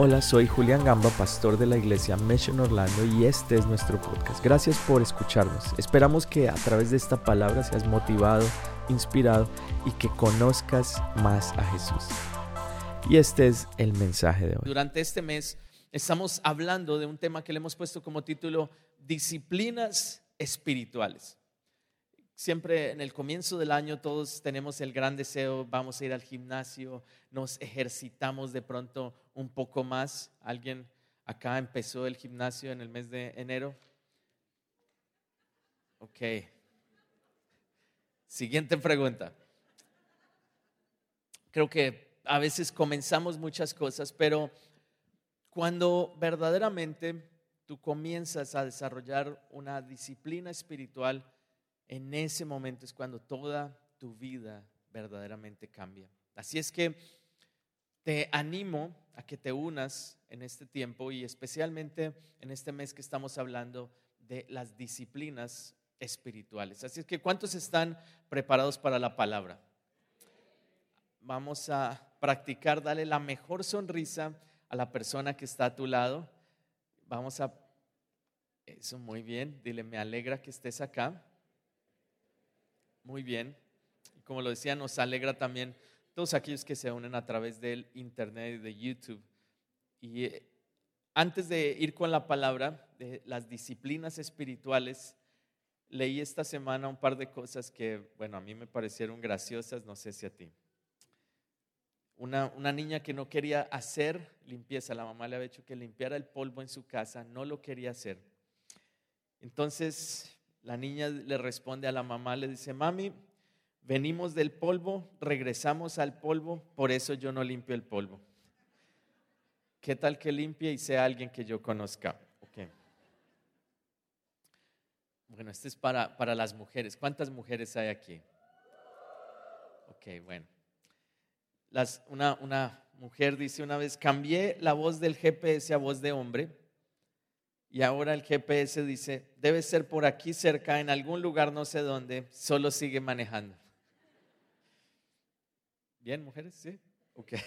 Hola, soy Julián Gamba, pastor de la iglesia Mission Orlando y este es nuestro podcast. Gracias por escucharnos. Esperamos que a través de esta palabra seas motivado, inspirado y que conozcas más a Jesús. Y este es el mensaje de hoy. Durante este mes estamos hablando de un tema que le hemos puesto como título Disciplinas espirituales. Siempre en el comienzo del año todos tenemos el gran deseo, vamos a ir al gimnasio, nos ejercitamos de pronto un poco más. ¿Alguien acá empezó el gimnasio en el mes de enero? Ok. Siguiente pregunta. Creo que a veces comenzamos muchas cosas, pero cuando verdaderamente tú comienzas a desarrollar una disciplina espiritual, en ese momento es cuando toda tu vida verdaderamente cambia. Así es que te animo a que te unas en este tiempo y especialmente en este mes que estamos hablando de las disciplinas espirituales. Así es que ¿cuántos están preparados para la palabra? Vamos a practicar, dale la mejor sonrisa a la persona que está a tu lado. Vamos a... Eso, muy bien. Dile, me alegra que estés acá. Muy bien. Como lo decía, nos alegra también todos aquellos que se unen a través del internet y de YouTube. Y eh, antes de ir con la palabra de las disciplinas espirituales, leí esta semana un par de cosas que, bueno, a mí me parecieron graciosas, no sé si a ti. Una, una, niña que no quería hacer limpieza, la mamá le había dicho que limpiara el polvo en su casa, no lo quería hacer. Entonces la niña le responde a la mamá, le dice, mami, venimos del polvo, regresamos al polvo, por eso yo no limpio el polvo. ¿Qué tal que limpie y sea alguien que yo conozca? Okay. Bueno, este es para, para las mujeres. ¿Cuántas mujeres hay aquí? Ok, bueno. Las, una, una mujer dice una vez, cambié la voz del GPS a voz de hombre y ahora el GPS dice, debe ser por aquí cerca, en algún lugar no sé dónde, solo sigue manejando. Bien, mujeres, sí. Ok.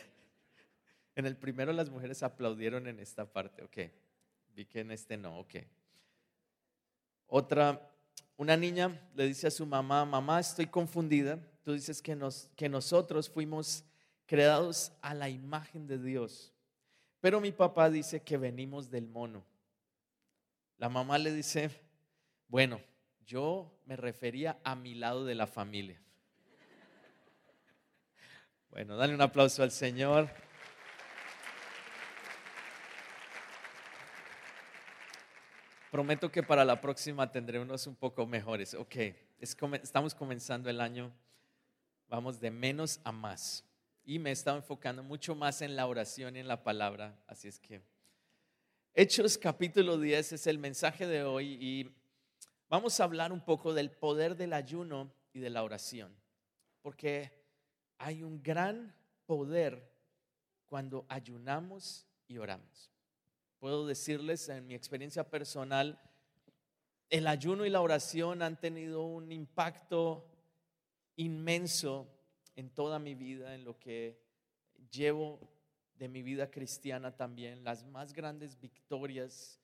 En el primero las mujeres aplaudieron en esta parte, ok. Vi que en este no, ok. Otra, una niña le dice a su mamá, mamá, estoy confundida. Tú dices que, nos, que nosotros fuimos creados a la imagen de Dios. Pero mi papá dice que venimos del mono. La mamá le dice, bueno, yo me refería a mi lado de la familia. Bueno, dale un aplauso al Señor. Prometo que para la próxima tendré unos un poco mejores. Ok, estamos comenzando el año, vamos de menos a más. Y me he estado enfocando mucho más en la oración y en la palabra, así es que Hechos capítulo 10 es el mensaje de hoy y vamos a hablar un poco del poder del ayuno y de la oración, porque hay un gran poder cuando ayunamos y oramos. Puedo decirles en mi experiencia personal, el ayuno y la oración han tenido un impacto inmenso en toda mi vida, en lo que llevo de mi vida cristiana también, las más grandes victorias,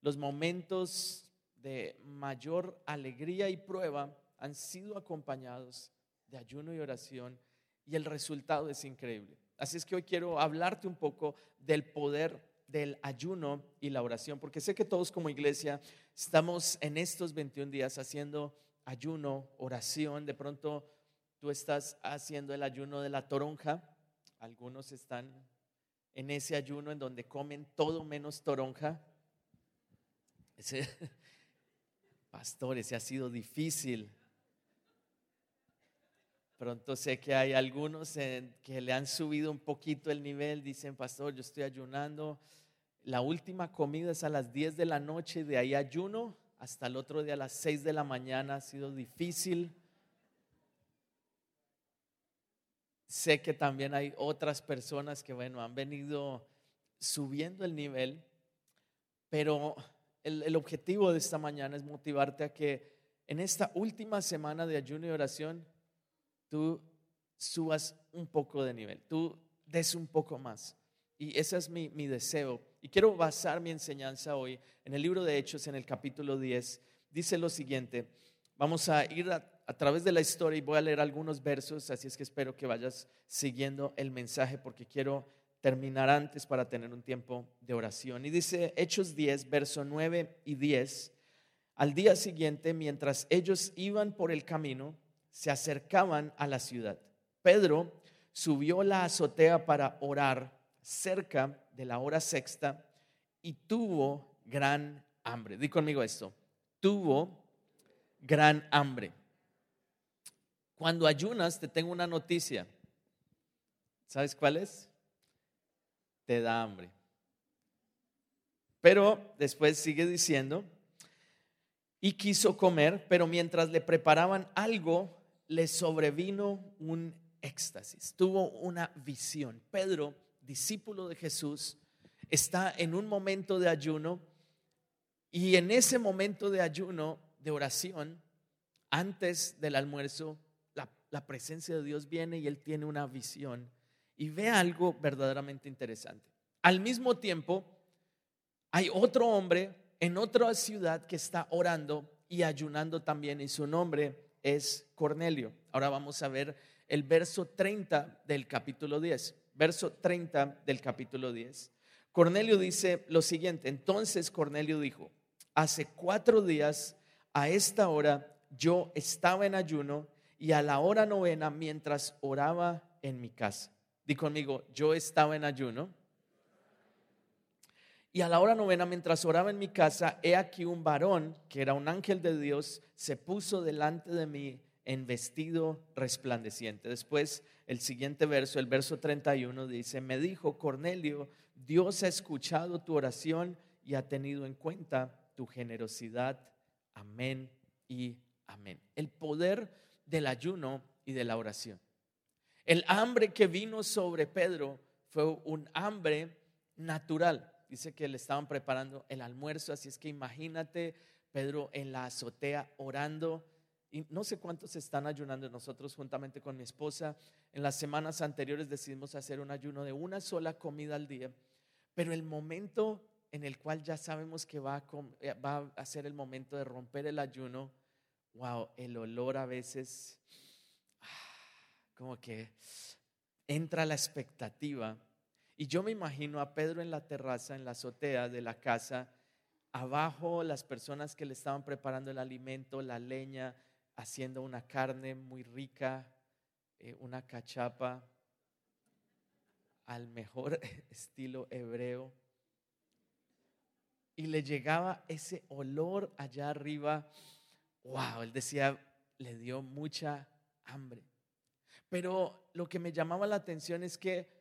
los momentos de mayor alegría y prueba han sido acompañados de ayuno y oración y el resultado es increíble. Así es que hoy quiero hablarte un poco del poder del ayuno y la oración, porque sé que todos como iglesia estamos en estos 21 días haciendo ayuno, oración, de pronto tú estás haciendo el ayuno de la toronja, algunos están en ese ayuno en donde comen todo menos toronja. Ese, pastor, ha sido difícil. Pronto sé que hay algunos que le han subido un poquito el nivel, dicen, pastor, yo estoy ayunando. La última comida es a las 10 de la noche, de ahí ayuno hasta el otro día a las 6 de la mañana. Ha sido difícil. Sé que también hay otras personas que, bueno, han venido subiendo el nivel, pero el, objetivo de esta mañana es motivarte a que en esta última semana de ayuno y oración tú subas un poco de nivel, tú des un poco más. Y ese es mi, mi deseo. Y quiero basar mi enseñanza hoy en el libro de Hechos, en el capítulo 10. Dice lo siguiente, vamos a ir a, a través de la historia y voy a leer algunos versos, así es que espero que vayas siguiendo el mensaje porque quiero terminar antes para tener un tiempo de oración. Y dice Hechos 10, verso 9 y 10, al día siguiente, mientras ellos iban por el camino, se acercaban a la ciudad. Pedro subió la azotea para orar cerca de la hora sexta y tuvo gran hambre. Di conmigo esto, tuvo gran hambre. Cuando ayunas, te tengo una noticia. ¿Sabes cuál es? Te da hambre. Pero después sigue diciendo, y quiso comer, pero mientras le preparaban algo, le sobrevino un éxtasis, tuvo una visión. Pedro, discípulo de Jesús, está en un momento de ayuno y en ese momento de ayuno, de oración, antes del almuerzo, la, presencia de Dios viene y él tiene una visión y ve algo verdaderamente interesante. Al mismo tiempo, hay otro hombre en otra ciudad que está orando y ayunando también y su nombre es Cornelio. Ahora vamos a ver el verso 30 del capítulo 10. Verso 30 del capítulo 10. Cornelio dice lo siguiente, entonces Cornelio dijo, hace cuatro días a esta hora yo estaba en ayuno y a la hora novena mientras oraba en mi casa. Di conmigo, yo estaba en ayuno. Y a la hora novena, mientras oraba en mi casa, he aquí un varón, que era un ángel de Dios, se puso delante de mí en vestido resplandeciente. Después, el siguiente verso, el verso 31, dice, me dijo, Cornelio, Dios ha escuchado tu oración y ha tenido en cuenta tu generosidad. Amén y amén. El poder del ayuno y de la oración. El hambre que vino sobre Pedro fue un hambre natural. Dice que le estaban preparando el almuerzo, así es que imagínate Pedro en la azotea orando. Y no sé cuántos están ayunando nosotros juntamente con mi esposa. En las semanas anteriores decidimos hacer un ayuno de una sola comida al día. Pero el momento en el cual ya sabemos que va a, eh, va a ser el momento de romper el ayuno, wow, el olor a veces como que entra la expectativa. Y yo me imagino a Pedro en la terraza, en la azotea de la casa, abajo las personas que le estaban preparando el alimento, la leña, haciendo una carne muy rica, eh, una cachapa al mejor estilo hebreo. Y le llegaba ese olor allá arriba. Wow, él decía, le dio mucha hambre. Pero lo que me llamaba la atención es que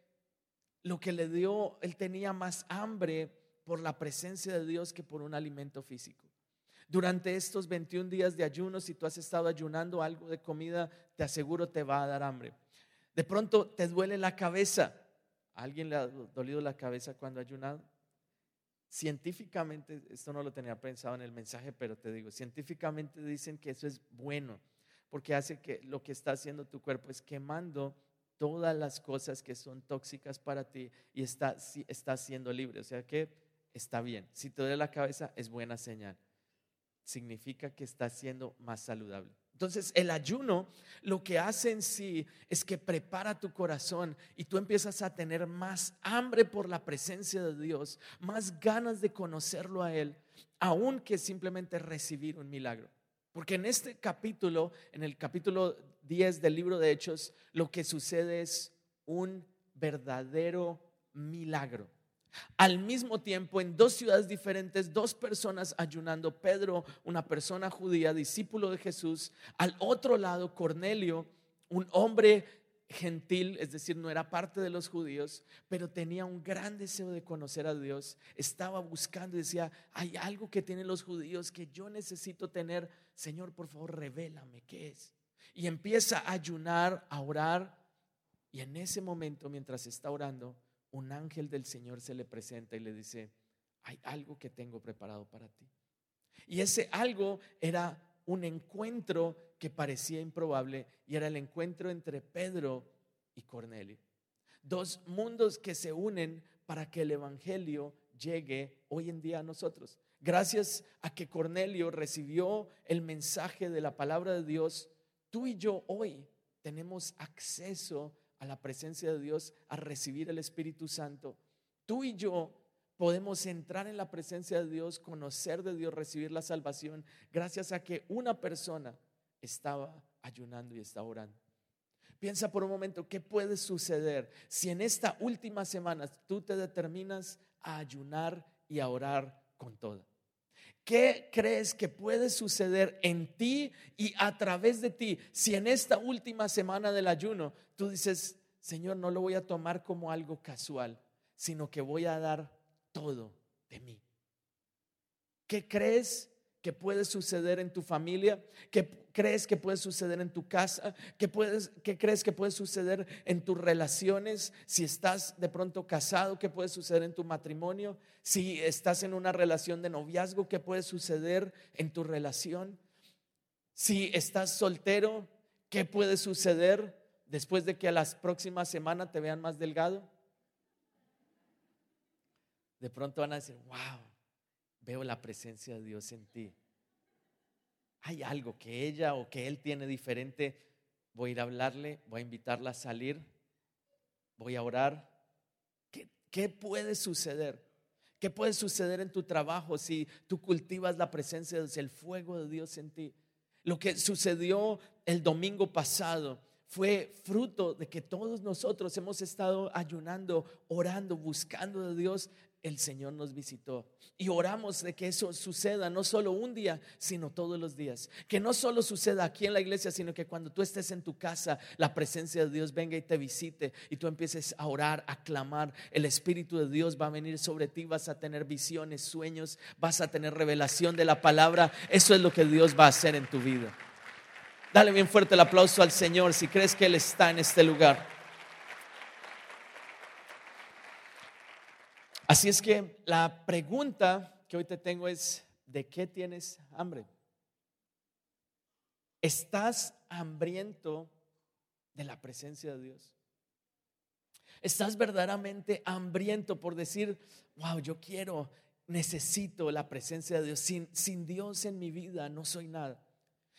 lo que le dio, él tenía más hambre por la presencia de Dios que por un alimento físico. Durante estos 21 días de ayuno, si tú has estado ayunando algo de comida, te aseguro te va a dar hambre. De pronto te duele la cabeza. ¿A alguien le ha dolido la cabeza cuando ha ayunado? Científicamente, esto no lo tenía pensado en el mensaje, pero te digo, científicamente dicen que eso es bueno porque hace que lo que está haciendo tu cuerpo es quemando todas las cosas que son tóxicas para ti y está, está siendo libre. O sea que está bien. Si te duele la cabeza, es buena señal. Significa que está siendo más saludable. Entonces, el ayuno lo que hace en sí es que prepara tu corazón y tú empiezas a tener más hambre por la presencia de Dios, más ganas de conocerlo a Él, aún que simplemente recibir un milagro. Porque en este capítulo, en el capítulo 10 del libro de Hechos, lo que sucede es un verdadero milagro. Al mismo tiempo, en dos ciudades diferentes, dos personas ayunando. Pedro, una persona judía, discípulo de Jesús. Al otro lado, Cornelio, un hombre gentil, es decir, no era parte de los judíos, pero tenía un gran deseo de conocer a Dios. Estaba buscando y decía, hay algo que tienen los judíos que yo necesito tener. Señor, por favor, revélame qué es. Y empieza a ayunar, a orar. Y en ese momento, mientras está orando, un ángel del Señor se le presenta y le dice, hay algo que tengo preparado para ti. Y ese algo era un encuentro que parecía improbable y era el encuentro entre Pedro y Cornelio. Dos mundos que se unen para que el Evangelio llegue hoy en día a nosotros. Gracias a que Cornelio recibió el mensaje de la palabra de Dios, tú y yo hoy tenemos acceso a la presencia de Dios, a recibir el Espíritu Santo. Tú y yo podemos entrar en la presencia de Dios, conocer de Dios, recibir la salvación, gracias a que una persona estaba ayunando y estaba orando. Piensa por un momento, ¿qué puede suceder si en esta última semana tú te determinas a ayunar y a orar con todo? ¿Qué crees que puede suceder en ti y a través de ti si en esta última semana del ayuno tú dices, Señor, no lo voy a tomar como algo casual, sino que voy a dar todo de mí? ¿Qué crees que puede suceder en tu familia? ¿Qué crees que puede suceder en tu casa? ¿Qué, puedes, ¿Qué crees que puede suceder en tus relaciones? Si estás de pronto casado, ¿qué puede suceder en tu matrimonio? Si estás en una relación de noviazgo, ¿qué puede suceder en tu relación? Si estás soltero, ¿qué puede suceder después de que a las próximas semanas te vean más delgado? De pronto van a decir, wow, veo la presencia de Dios en ti hay algo que ella o que él tiene diferente, voy a hablarle, voy a invitarla a salir, voy a orar. ¿Qué, puede suceder? ¿Qué puede suceder en tu trabajo si tú cultivas la presencia de Dios, el fuego de Dios en ti? Lo que sucedió el domingo pasado fue fruto de que todos nosotros hemos estado ayunando, orando, buscando de Dios el Señor nos visitó. Y oramos de que eso suceda no solo un día, sino todos los días. Que no solo suceda aquí en la iglesia, sino que cuando tú estés en tu casa, la presencia de Dios venga y te visite y tú empieces a orar, a clamar. El Espíritu de Dios va a venir sobre ti, vas a tener visiones, sueños, vas a tener revelación de la palabra. Eso es lo que Dios va a hacer en tu vida. Dale bien fuerte el aplauso al Señor si crees que Él está en este lugar. Así es que la pregunta que hoy te tengo es, ¿de qué tienes hambre? ¿Estás hambriento de la presencia de Dios? ¿Estás verdaderamente hambriento por decir, wow, yo quiero, necesito la presencia de Dios? Sin, sin Dios en mi vida no soy nada.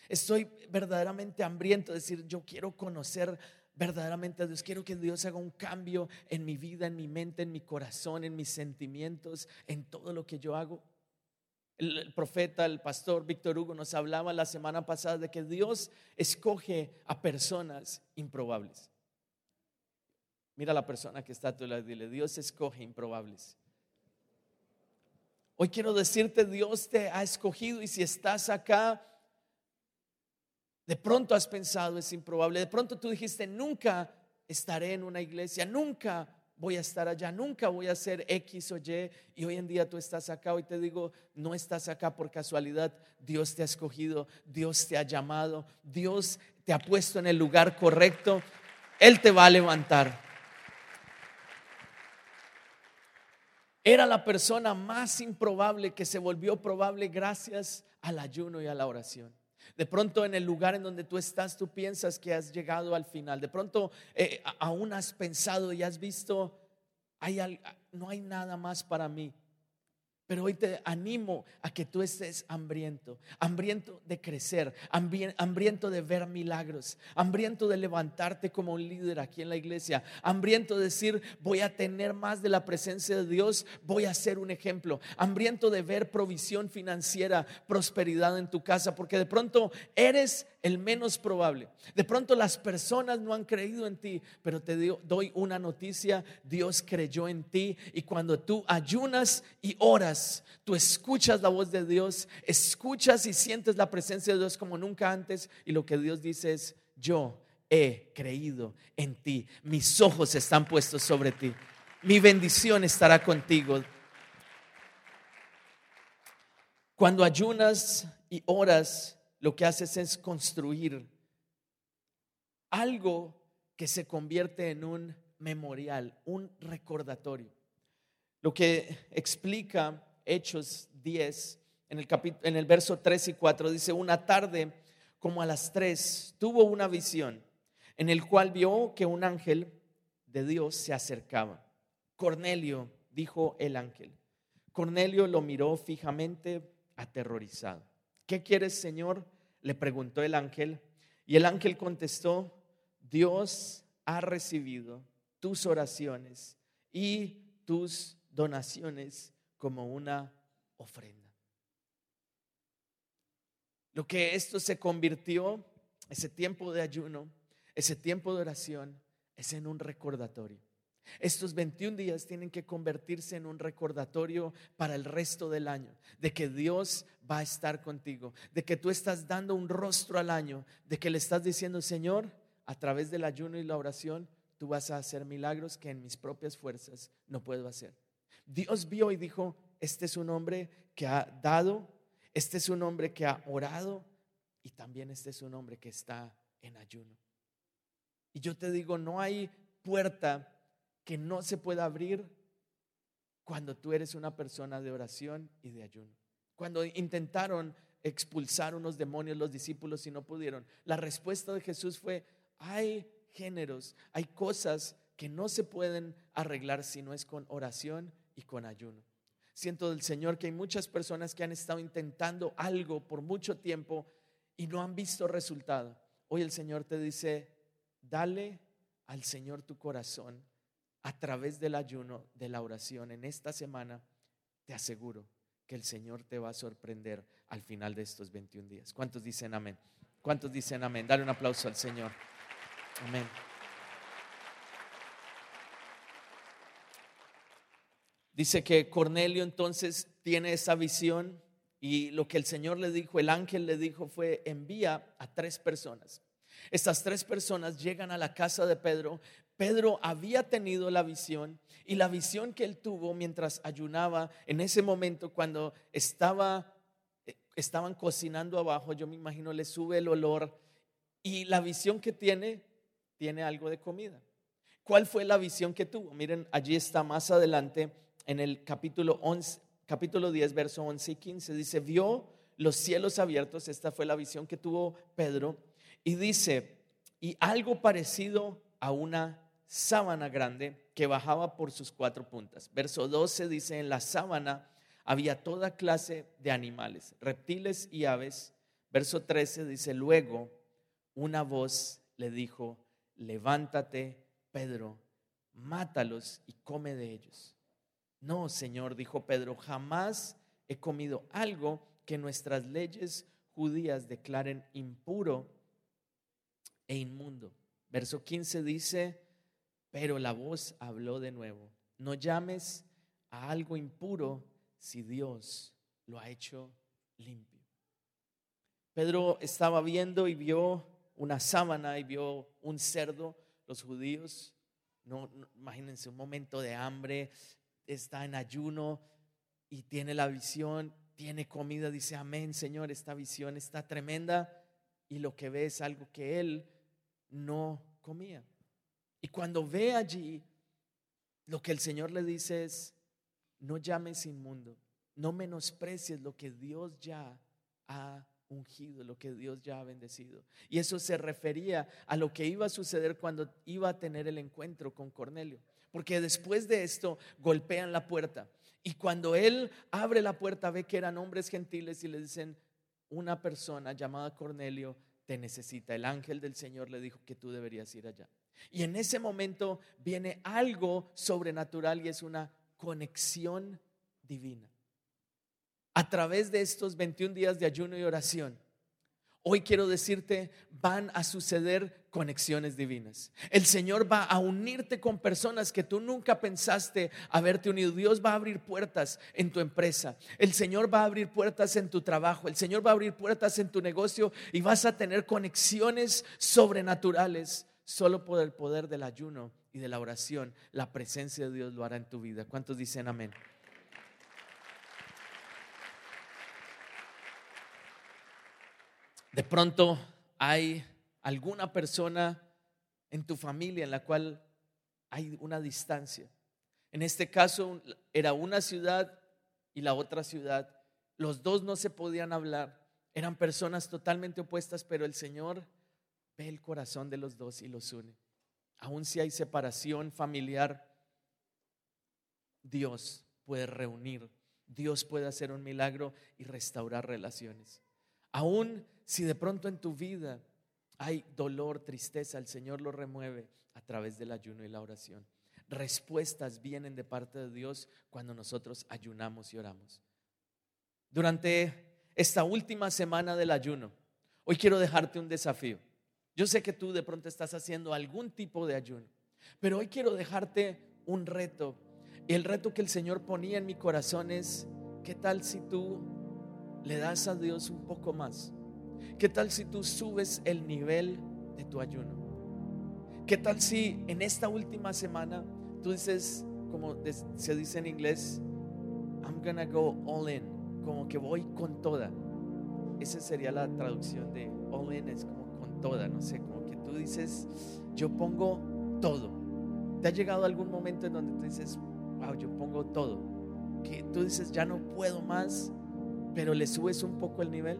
Estoy verdaderamente hambriento de decir, yo quiero conocer verdaderamente a Dios. Quiero que Dios haga un cambio en mi vida, en mi mente, en mi corazón, en mis sentimientos, en todo lo que yo hago. El, profeta, el pastor Víctor Hugo nos hablaba la semana pasada de que Dios escoge a personas improbables. Mira la persona que está a tu lado y dile, Dios escoge improbables. Hoy quiero decirte, Dios te ha escogido y si estás acá, de pronto has pensado, es improbable. De pronto tú dijiste, nunca estaré en una iglesia, nunca voy a estar allá, nunca voy a ser X o Y. Y hoy en día tú estás acá, hoy te digo, no estás acá por casualidad. Dios te ha escogido, Dios te ha llamado, Dios te ha puesto en el lugar correcto. Él te va a levantar. Era la persona más improbable que se volvió probable gracias al ayuno y a la oración. De pronto en el lugar en donde tú estás, tú piensas que has llegado al final. De pronto eh, aún has pensado y has visto, hay, no hay nada más para mí. Pero hoy te animo a que tú estés hambriento, hambriento de crecer, hambriento de ver milagros, hambriento de levantarte como un líder aquí en la iglesia, hambriento de decir, voy a tener más de la presencia de Dios, voy a ser un ejemplo, hambriento de ver provisión financiera, prosperidad en tu casa, porque de pronto eres el menos probable. De pronto las personas no han creído en ti, pero te doy una noticia, Dios creyó en ti y cuando tú ayunas y oras, tú escuchas la voz de Dios, escuchas y sientes la presencia de Dios como nunca antes y lo que Dios dice es, yo he creído en ti, mis ojos están puestos sobre ti, mi bendición estará contigo. Cuando ayunas y oras, lo que haces es construir algo que se convierte en un memorial, un recordatorio. Lo que explica Hechos 10 en el, en el verso 3 y 4 dice, una tarde como a las 3 tuvo una visión en el cual vio que un ángel de Dios se acercaba Cornelio, dijo el ángel. Cornelio lo miró fijamente, aterrorizado. ¿Qué quieres, Señor? le preguntó el ángel. Y el ángel contestó, Dios ha recibido tus oraciones y tus donaciones como una ofrenda. Lo que esto se convirtió, ese tiempo de ayuno, ese tiempo de oración, es en un recordatorio. Estos 21 días tienen que convertirse en un recordatorio para el resto del año, de que Dios va a estar contigo, de que tú estás dando un rostro al año, de que le estás diciendo, Señor, a través del ayuno y la oración, tú vas a hacer milagros que en mis propias fuerzas no puedo hacer. Dios vio y dijo, este es un hombre que ha dado, este es un hombre que ha orado y también este es un hombre que está en ayuno. Y yo te digo, no hay puerta que no se pueda abrir cuando tú eres una persona de oración y de ayuno. Cuando intentaron expulsar unos demonios los discípulos y no pudieron, la respuesta de Jesús fue, hay géneros, hay cosas que no se pueden arreglar si no es con oración y con ayuno. Siento del Señor que hay muchas personas que han estado intentando algo por mucho tiempo y no han visto resultado. Hoy el Señor te dice, dale al Señor tu corazón a través del ayuno, de la oración en esta semana, te aseguro que el Señor te va a sorprender al final de estos 21 días. ¿Cuántos dicen amén? ¿Cuántos dicen amén? Dale un aplauso al Señor. Amén. Dice que Cornelio entonces tiene esa visión y lo que el Señor le dijo, el ángel le dijo fue envía a tres personas. Estas tres personas llegan a la casa de Pedro, Pedro había tenido la visión y la visión que él tuvo mientras ayunaba en ese momento cuando estaba eh, estaban cocinando abajo, yo me imagino le sube el olor y la visión que tiene tiene algo de comida. ¿Cuál fue la visión que tuvo? Miren, allí está más adelante en el capítulo 11, capítulo 10, verso 11 y 15 dice, "Vio los cielos abiertos", esta fue la visión que tuvo Pedro, y dice, "Y algo parecido a una sábana grande que bajaba por sus cuatro puntas. Verso 12 dice, en la sábana había toda clase de animales, reptiles y aves. Verso 13 dice, luego una voz le dijo, levántate, Pedro, mátalos y come de ellos. No, Señor, dijo Pedro, jamás he comido algo que nuestras leyes judías declaren impuro e inmundo. Verso 15 dice, pero la voz habló de nuevo, no llames a algo impuro si Dios lo ha hecho limpio. Pedro estaba viendo y vio una sábana y vio un cerdo. Los judíos, no, imagínense un momento de hambre, está en ayuno y tiene la visión, tiene comida, dice, amén, Señor, esta visión está tremenda y lo que ve es algo que él no comía. Y cuando ve allí, lo que el Señor le dice es, no llames inmundo, no menosprecies lo que Dios ya ha ungido, lo que Dios ya ha bendecido. Y eso se refería a lo que iba a suceder cuando iba a tener el encuentro con Cornelio. Porque después de esto golpean la puerta. Y cuando él abre la puerta ve que eran hombres gentiles y le dicen, una persona llamada Cornelio te necesita. El ángel del Señor le dijo que tú deberías ir allá. Y en ese momento viene algo sobrenatural y es una conexión divina. A través de estos 21 días de ayuno y oración, hoy quiero decirte, van a suceder conexiones divinas. El Señor va a unirte con personas que tú nunca pensaste haberte unido. Dios va a abrir puertas en tu empresa. El Señor va a abrir puertas en tu trabajo. El Señor va a abrir puertas en tu negocio y vas a tener conexiones sobrenaturales Solo por el poder del ayuno y de la oración, la presencia de Dios lo hará en tu vida. ¿Cuántos dicen amén? De pronto hay alguna persona en tu familia en la cual hay una distancia. En este caso era una ciudad y la otra ciudad. Los dos no se podían hablar. Eran personas totalmente opuestas, pero el Señor ve el corazón de los dos y los une. Aun si hay separación familiar, Dios puede reunir, Dios puede hacer un milagro y restaurar relaciones. Aún si de pronto en tu vida hay dolor, tristeza, el Señor lo remueve a través del ayuno y la oración. Respuestas vienen de parte de Dios cuando nosotros ayunamos y oramos. Durante esta última semana del ayuno, hoy quiero dejarte un desafío. Yo sé que tú de pronto estás haciendo algún tipo de ayuno, pero hoy quiero dejarte un reto. Y el reto que el Señor ponía en mi corazón es, ¿qué tal si tú le das a Dios un poco más? ¿Qué tal si tú subes el nivel de tu ayuno? ¿Qué tal si en esta última semana tú dices, como se dice en inglés, I'm gonna go all in, como que voy con toda? Esa sería la traducción de all in, es como con toda, no sé, como que tú dices, yo pongo todo. ¿Te ha llegado algún momento en donde tú dices, wow, yo pongo todo? Que tú dices, ya no puedo más, pero le subes un poco el nivel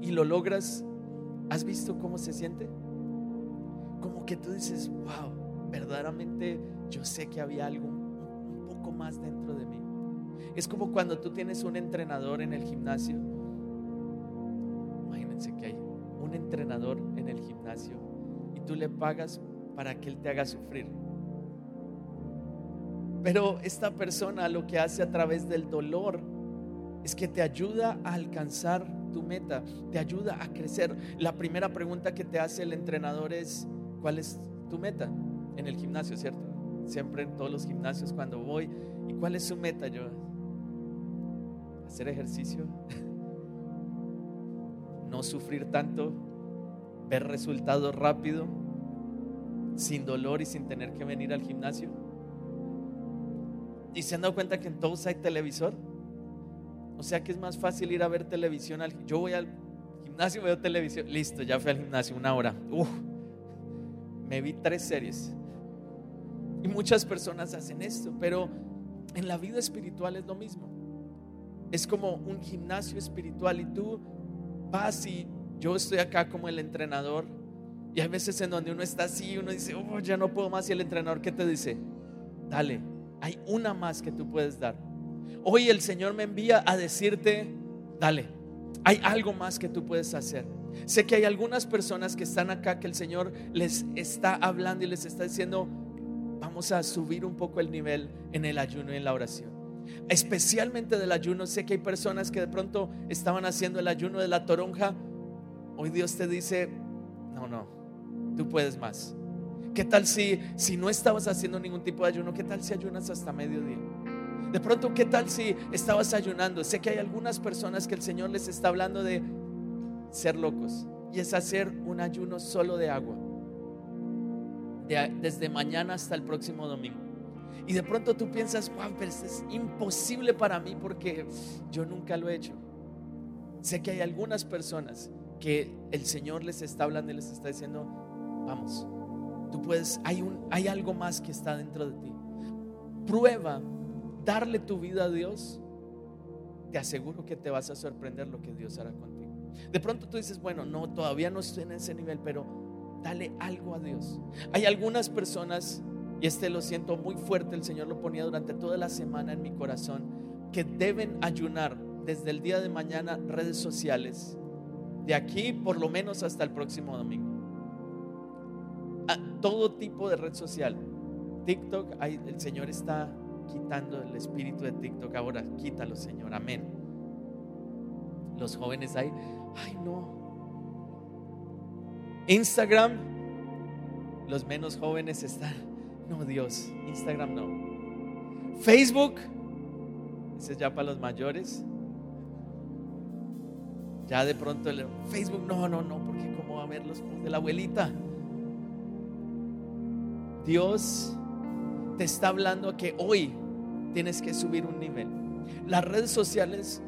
y lo logras, ¿has visto cómo se siente? Como que tú dices, wow, verdaderamente yo sé que había algo un poco más dentro de mí. Es como cuando tú tienes un entrenador en el gimnasio. Imagínense que hay un entrenador en el gimnasio y tú le pagas para que él te haga sufrir. Pero esta persona lo que hace a través del dolor es que te ayuda a alcanzar tu meta, te ayuda a crecer. La primera pregunta que te hace el entrenador es, ¿cuál es tu meta? En el gimnasio, ¿cierto? Siempre en todos los gimnasios cuando voy, ¿y cuál es su meta? Yo, hacer ejercicio, no sufrir tanto, ver resultados rápido, sin dolor y sin tener que venir al gimnasio. ¿Y se han dado cuenta que en todos hay televisor? O sea que es más fácil ir a ver televisión. Al, yo voy al gimnasio, veo televisión. Listo, ya fui al gimnasio una hora. me vi tres series. Y muchas personas hacen esto, pero en la vida espiritual es lo mismo. Es como un gimnasio espiritual y tú vas y yo estoy acá como el entrenador. Y hay veces en donde uno está así, uno dice, oh, ya no puedo más. Y el entrenador, ¿qué te dice? Dale, hay una más que tú puedes dar. Hoy el Señor me envía a decirte, dale, hay algo más que tú puedes hacer. Sé que hay algunas personas que están acá que el Señor les está hablando y les está diciendo, vamos a subir un poco el nivel en el ayuno y en la oración. Especialmente del ayuno, sé que hay personas que de pronto estaban haciendo el ayuno de la toronja. Hoy Dios te dice, no, no, tú puedes más. ¿Qué tal si, si no estabas haciendo ningún tipo de ayuno? ¿Qué tal si ayunas hasta mediodía? De pronto, ¿qué tal si estabas ayunando? Sé que hay algunas personas que el Señor les está hablando de ser locos y es hacer un ayuno solo de agua. desde mañana hasta el próximo domingo. Y de pronto tú piensas, wow, pero esto es imposible para mí porque yo nunca lo he hecho. Sé que hay algunas personas que el Señor les está hablando y les está diciendo, vamos, tú puedes, hay, un, hay algo más que está dentro de ti. Prueba darle tu vida a Dios, te aseguro que te vas a sorprender lo que Dios hará contigo. De pronto tú dices, bueno, no, todavía no estoy en ese nivel, pero dale algo a Dios. Hay algunas personas, y este lo siento muy fuerte, el Señor lo ponía durante toda la semana en mi corazón, que deben ayunar desde el día de mañana redes sociales, de aquí por lo menos hasta el próximo domingo. A todo tipo de red social. TikTok, el Señor está quitando el espíritu de TikTok ahora. Quítalo, Señor. Amén. Los jóvenes ahí, ay no. Instagram, los menos jóvenes están, no Dios, Instagram no. Facebook, ese es ya para los mayores. Ya de pronto Facebook, no, no, no, porque cómo va a ver los de la abuelita. Dios te está hablando que hoy tienes que subir un nivel. Las redes sociales,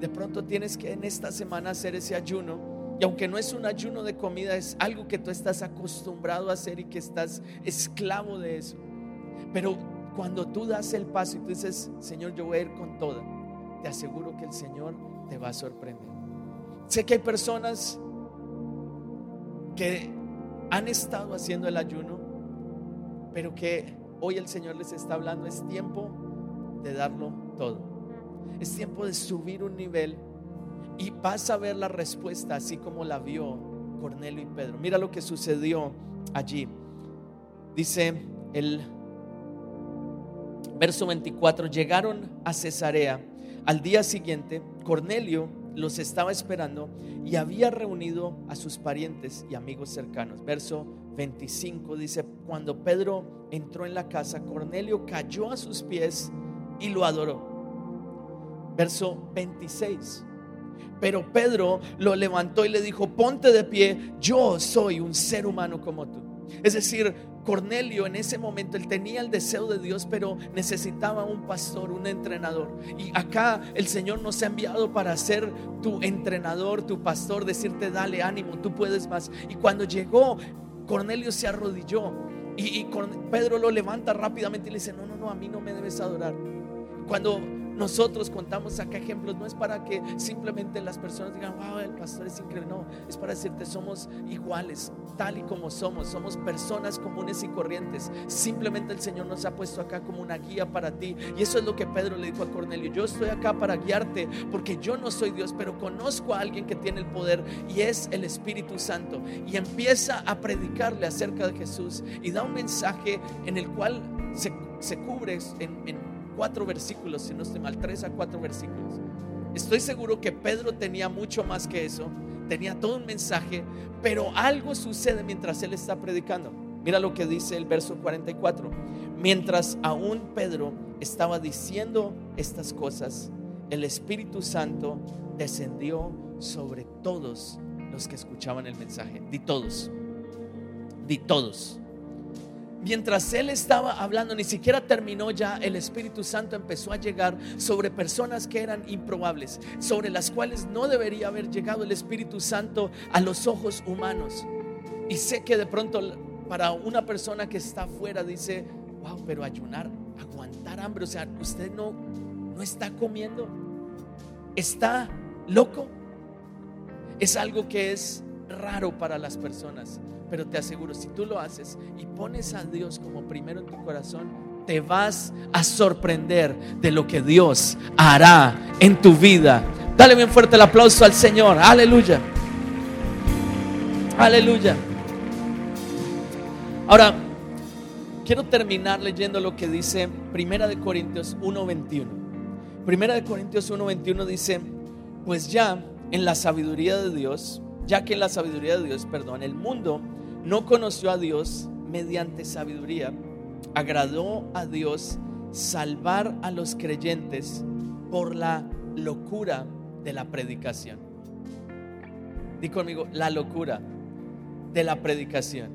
de pronto tienes que en esta semana hacer ese ayuno. Y aunque no es un ayuno de comida, es algo que tú estás acostumbrado a hacer y que estás esclavo de eso. Pero cuando tú das el paso y tú dices, Señor, yo voy a ir con toda, te aseguro que el Señor te va a sorprender. Sé que hay personas que han estado haciendo el ayuno, pero que hoy el Señor les está hablando, es tiempo de darlo todo. Es tiempo de subir un nivel y vas a ver la respuesta así como la vio Cornelio y Pedro. Mira lo que sucedió allí. Dice el verso 24, llegaron a Cesarea. Al día siguiente, Cornelio los estaba esperando y había reunido a sus parientes y amigos cercanos. Verso 25 dice, cuando Pedro entró en la casa, Cornelio cayó a sus pies y lo adoró. Verso 26. Pero Pedro lo levantó y le dijo, ponte de pie, yo soy un ser humano como tú. Es decir, Cornelio en ese momento, él tenía el deseo de Dios, pero necesitaba un pastor, un entrenador. Y acá el Señor nos ha enviado para ser tu entrenador, tu pastor, decirte, dale ánimo, tú puedes más. Y cuando llegó, Cornelio se arrodilló y, Pedro lo levanta rápidamente y le dice, no, no, no, a mí no me debes adorar. Cuando nosotros contamos acá ejemplos, no es para que simplemente las personas digan, wow, el pastor es increíble. No, es para decirte, somos iguales, tal y como somos. Somos personas comunes y corrientes. Simplemente el Señor nos ha puesto acá como una guía para ti. Y eso es lo que Pedro le dijo a Cornelio. Yo estoy acá para guiarte porque yo no soy Dios, pero conozco a alguien que tiene el poder y es el Espíritu Santo. Y empieza a predicarle acerca de Jesús y da un mensaje en el cual se, se cubre en, en cuatro versículos, si no estoy mal, tres a cuatro versículos. Estoy seguro que Pedro tenía mucho más que eso, tenía todo un mensaje, pero algo sucede mientras él está predicando. Mira lo que dice el verso 44. Mientras aún Pedro estaba diciendo estas cosas, el Espíritu Santo descendió sobre todos los que escuchaban el mensaje. Di todos. Di todos mientras él estaba hablando, ni siquiera terminó ya, el Espíritu Santo empezó a llegar sobre personas que eran improbables, sobre las cuales no debería haber llegado el Espíritu Santo a los ojos humanos. Y sé que de pronto para una persona que está afuera dice, wow, pero ayunar, aguantar hambre, o sea, usted no, no está comiendo, está loco. Es algo que es raro para las personas. Pero te aseguro, si tú lo haces y pones a Dios como primero en tu corazón, te vas a sorprender de lo que Dios hará en tu vida. Dale bien fuerte el aplauso al Señor. Aleluya. Aleluya. Ahora, quiero terminar leyendo lo que dice Primera de Corintios 1:21. Primera de Corintios 1:21 dice, "Pues ya en la sabiduría de Dios, ya que en la sabiduría de Dios, perdón, el mundo no conoció a Dios mediante sabiduría, agradó a Dios salvar a los creyentes por la locura de la predicación. Di conmigo, la locura de la predicación.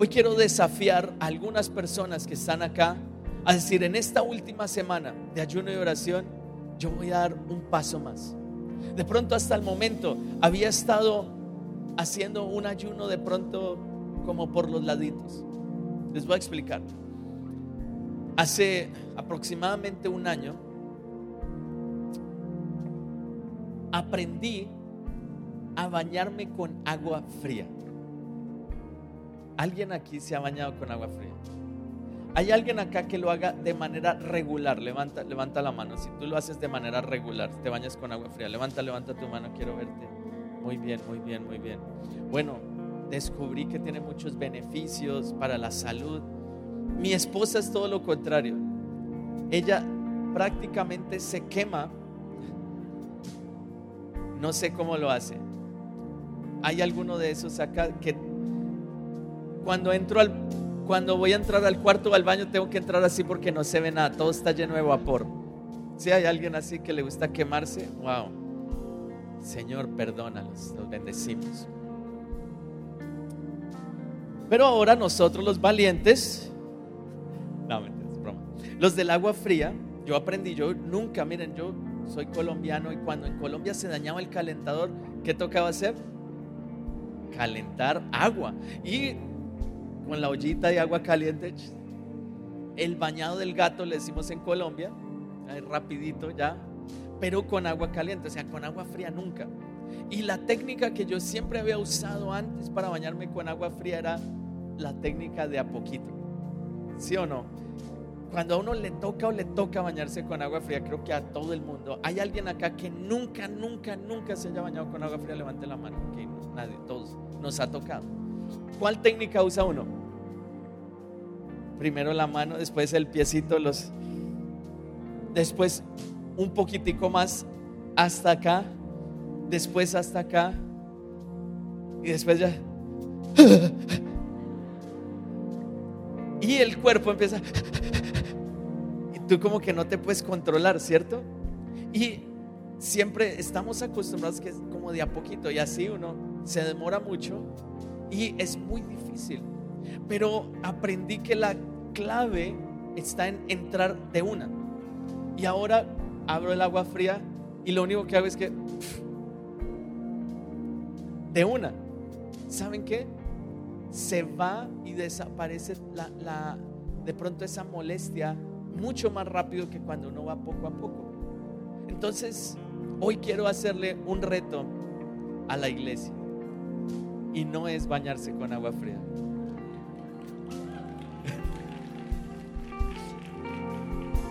Hoy quiero desafiar a algunas personas que están acá a decir, en esta última semana de ayuno y oración, yo voy a dar un paso más. De pronto hasta el momento había estado haciendo un ayuno de pronto como por los laditos. Les voy a explicar. Hace aproximadamente un año aprendí a bañarme con agua fría. ¿Alguien aquí se ha bañado con agua fría? ¿Hay alguien acá que lo haga de manera regular? Levanta, levanta la mano. Si tú lo haces de manera regular, te bañas con agua fría. Levanta, levanta tu mano, quiero verte. Muy bien, muy bien, muy bien. Bueno, descubrí que tiene muchos beneficios para la salud. Mi esposa es todo lo contrario. Ella prácticamente se quema. No sé cómo lo hace. Hay alguno de esos acá que cuando entro al cuando voy a entrar al cuarto o al baño tengo que entrar así porque no se ve nada, todo está lleno de vapor. Si hay alguien así que le gusta quemarse, wow. Señor, perdónalos, los bendecimos. Pero ahora nosotros los valientes, no, es broma. Los del agua fría, yo aprendí, yo nunca, miren, yo soy colombiano y cuando en Colombia se dañaba el calentador, ¿qué tocaba hacer? Calentar agua. Y con la ollita de agua caliente, el bañado del gato le decimos en Colombia, rapidito ya, pero con agua caliente, o sea, con agua fría nunca. Y la técnica que yo siempre había usado antes para bañarme con agua fría era la técnica de a poquito. ¿Sí o no? cuando a uno le toca o le toca bañarse con agua fría, creo que a todo el mundo. ¿Hay alguien acá que nunca, nunca, nunca se haya bañado con agua fría? Levante la mano. nadie, todos nos ha tocado. ¿Cuál técnica usa uno? Primero la mano, después el piecito, los después un poquitico más hasta acá, después hasta acá y después ya y el cuerpo empieza y tú como que no te puedes controlar, ¿cierto? Y siempre estamos acostumbrados que es como de a poquito y así uno se demora mucho y es muy difícil. Pero aprendí que la clave está en entrar de una. Y ahora abro el agua fría y lo único que hago es que de una. ¿Saben qué? Se va y desaparece la, de pronto esa molestia mucho más rápido que cuando uno va poco a poco. Entonces, hoy quiero hacerle un reto a la iglesia. Y no es bañarse con agua fría.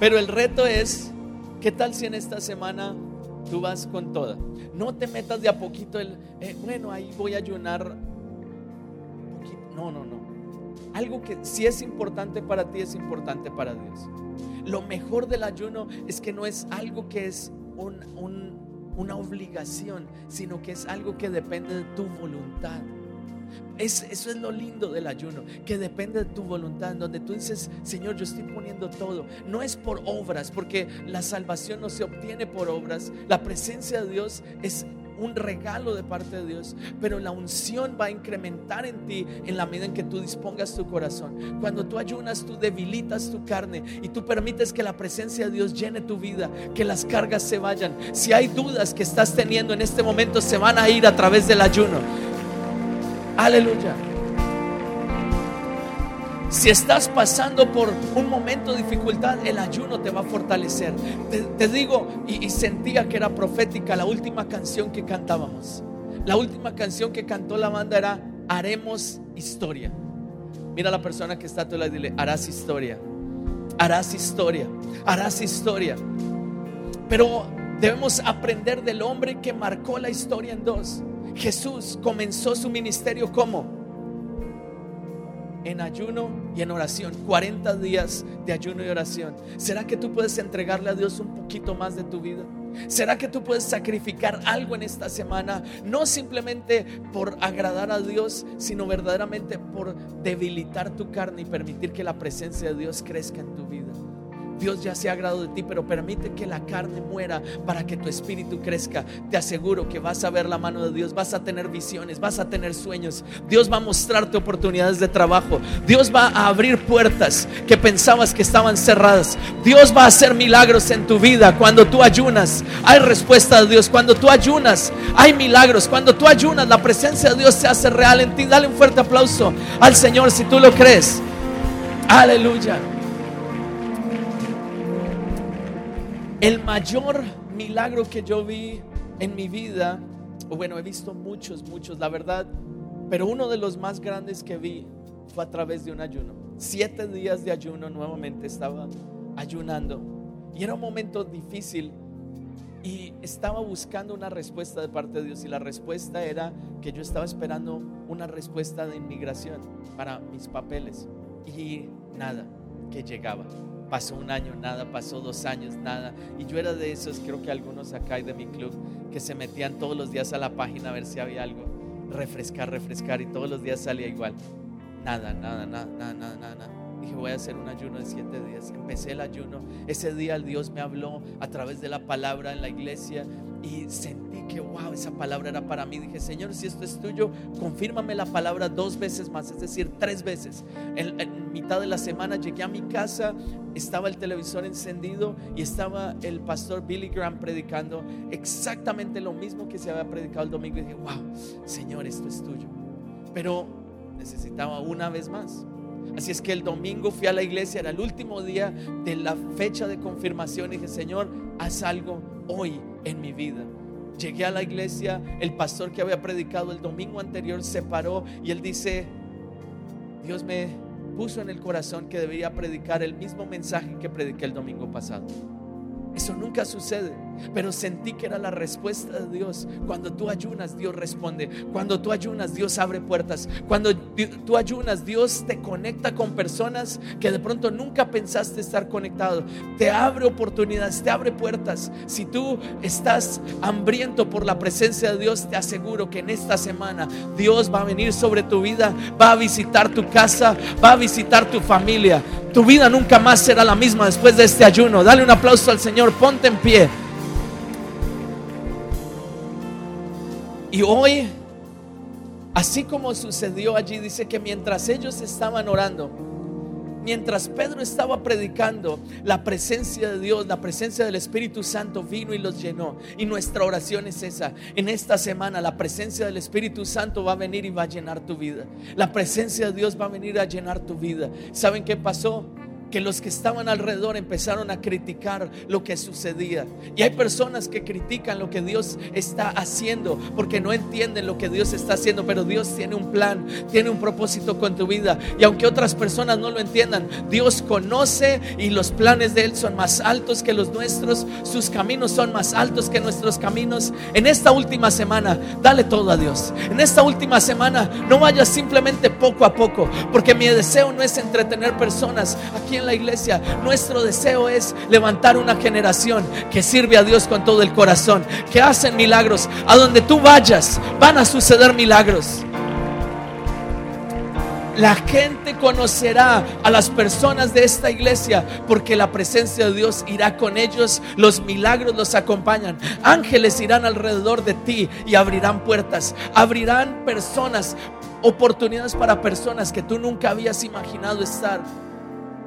Pero el reto es, ¿qué tal si en esta semana tú vas con toda? No te metas de a poquito el, eh, bueno, ahí voy a ayunar. No, no, no. Algo que si es importante para ti, es importante para Dios. Lo mejor del ayuno es que no es algo que es una obligación, sino que es algo que depende de tu voluntad. Es, eso es lo lindo del ayuno, que depende de tu voluntad, donde tú dices, Señor, yo estoy poniendo todo. No es por obras, porque la salvación no se obtiene por obras. La presencia de Dios es un regalo de parte de Dios, pero la unción va a incrementar en ti en la medida en que tú dispongas tu corazón. Cuando tú ayunas, tú debilitas tu carne y tú permites que la presencia de Dios llene tu vida, que las cargas se vayan. Si hay dudas que estás teniendo en este momento, se van a ir a través del ayuno. Aleluya. Si estás pasando por un momento de dificultad, el ayuno te va a fortalecer. Te, digo, y, sentía que era profética la última canción que cantábamos. La última canción que cantó la banda era Haremos historia. Mira a la persona que está a tu lado y dile, harás historia. Harás historia. Harás historia. Pero debemos aprender del hombre que marcó la historia en dos. Jesús comenzó su ministerio como en ayuno y en oración, 40 días de ayuno y oración. ¿Será que tú puedes entregarle a Dios un poquito más de tu vida? ¿Será que tú puedes sacrificar algo en esta semana? No simplemente por agradar a Dios, sino verdaderamente por debilitar tu carne y permitir que la presencia de Dios crezca en tu vida. Dios ya se ha agradado de ti, pero permite que la carne muera para que tu espíritu crezca. Te aseguro que vas a ver la mano de Dios, vas a tener visiones, vas a tener sueños. Dios va a mostrarte oportunidades de trabajo. Dios va a abrir puertas que pensabas que estaban cerradas. Dios va a hacer milagros en tu vida. Cuando tú ayunas, hay respuesta de Dios. Cuando tú ayunas, hay milagros. Cuando tú ayunas, la presencia de Dios se hace real en ti. Dale un fuerte aplauso al Señor si tú lo crees. Aleluya. El mayor milagro que yo vi en mi vida, bueno, he visto muchos, muchos, la verdad, pero uno de los más grandes que vi fue a través de un ayuno. Siete días de ayuno nuevamente estaba ayunando y era un momento difícil y estaba buscando una respuesta de parte de Dios y la respuesta era que yo estaba esperando una respuesta de inmigración para mis papeles y nada, que llegaba. Pasó un año, nada, pasó dos años, nada. Y yo era de esos, creo que algunos acá de mi club, que se metían todos los días a la página a ver si había algo. Refrescar, refrescar, y todos los días salía igual. Nada, nada, nada, nada, nada, nada. Dije, voy a hacer un ayuno de siete días. Empecé el ayuno. Ese día Dios me habló a través de la palabra en la iglesia y sentí que, wow, esa palabra era para mí. Dije, Señor, si esto es tuyo, confírmame la palabra dos veces más, es decir, tres veces. En, en, mitad de la semana llegué a mi casa, estaba el televisor encendido y estaba el pastor Billy Graham predicando exactamente lo mismo que se había predicado el domingo. Y dije, wow, Señor, esto es tuyo. Pero necesitaba una vez más. Así es que el domingo fui a la iglesia, era el último día de la fecha de confirmación. Y dije, Señor, haz algo hoy en mi vida. Llegué a la iglesia, el pastor que había predicado el domingo anterior se paró y él dice, Dios me puso en el corazón que debía predicar el mismo mensaje que prediqué el domingo pasado. Eso nunca sucede. Pero sentí que era la respuesta de Dios. Cuando tú ayunas, Dios responde. Cuando tú ayunas, Dios abre puertas. Cuando tú ayunas, Dios te conecta con personas que de pronto nunca pensaste estar conectado. Te abre oportunidades, te abre puertas. Si tú estás hambriento por la presencia de Dios, te aseguro que en esta semana Dios va a venir sobre tu vida, va a visitar tu casa, va a visitar tu familia. Tu vida nunca más será la misma después de este ayuno. Dale un aplauso al Señor, ponte en pie. Y hoy, así como sucedió allí, dice que mientras ellos estaban orando, mientras Pedro estaba predicando, la presencia de Dios, la presencia del Espíritu Santo vino y los llenó. Y nuestra oración es esa. En esta semana la presencia del Espíritu Santo va a venir y va a llenar tu vida. La presencia de Dios va a venir a llenar tu vida. ¿Saben qué pasó? Que los que estaban alrededor empezaron a criticar lo que sucedía. Y hay personas que critican lo que Dios está haciendo porque no entienden lo que Dios está haciendo, pero Dios tiene un plan, tiene un propósito con tu vida. Y aunque otras personas no lo entiendan, Dios conoce y los planes de Él son más altos que los nuestros, sus caminos son más altos que nuestros caminos. En esta última semana, dale todo a Dios. En esta última semana, no vayas simplemente poco a poco, porque mi deseo no es entretener personas en la iglesia, nuestro deseo es levantar una generación que sirve a Dios con todo el corazón, que hacen milagros. A donde tú vayas, van a suceder milagros. La gente conocerá a las personas de esta iglesia porque la presencia de Dios irá con ellos, los milagros los acompañan, ángeles irán alrededor de ti y abrirán puertas, abrirán personas, oportunidades para personas que tú nunca habías imaginado estar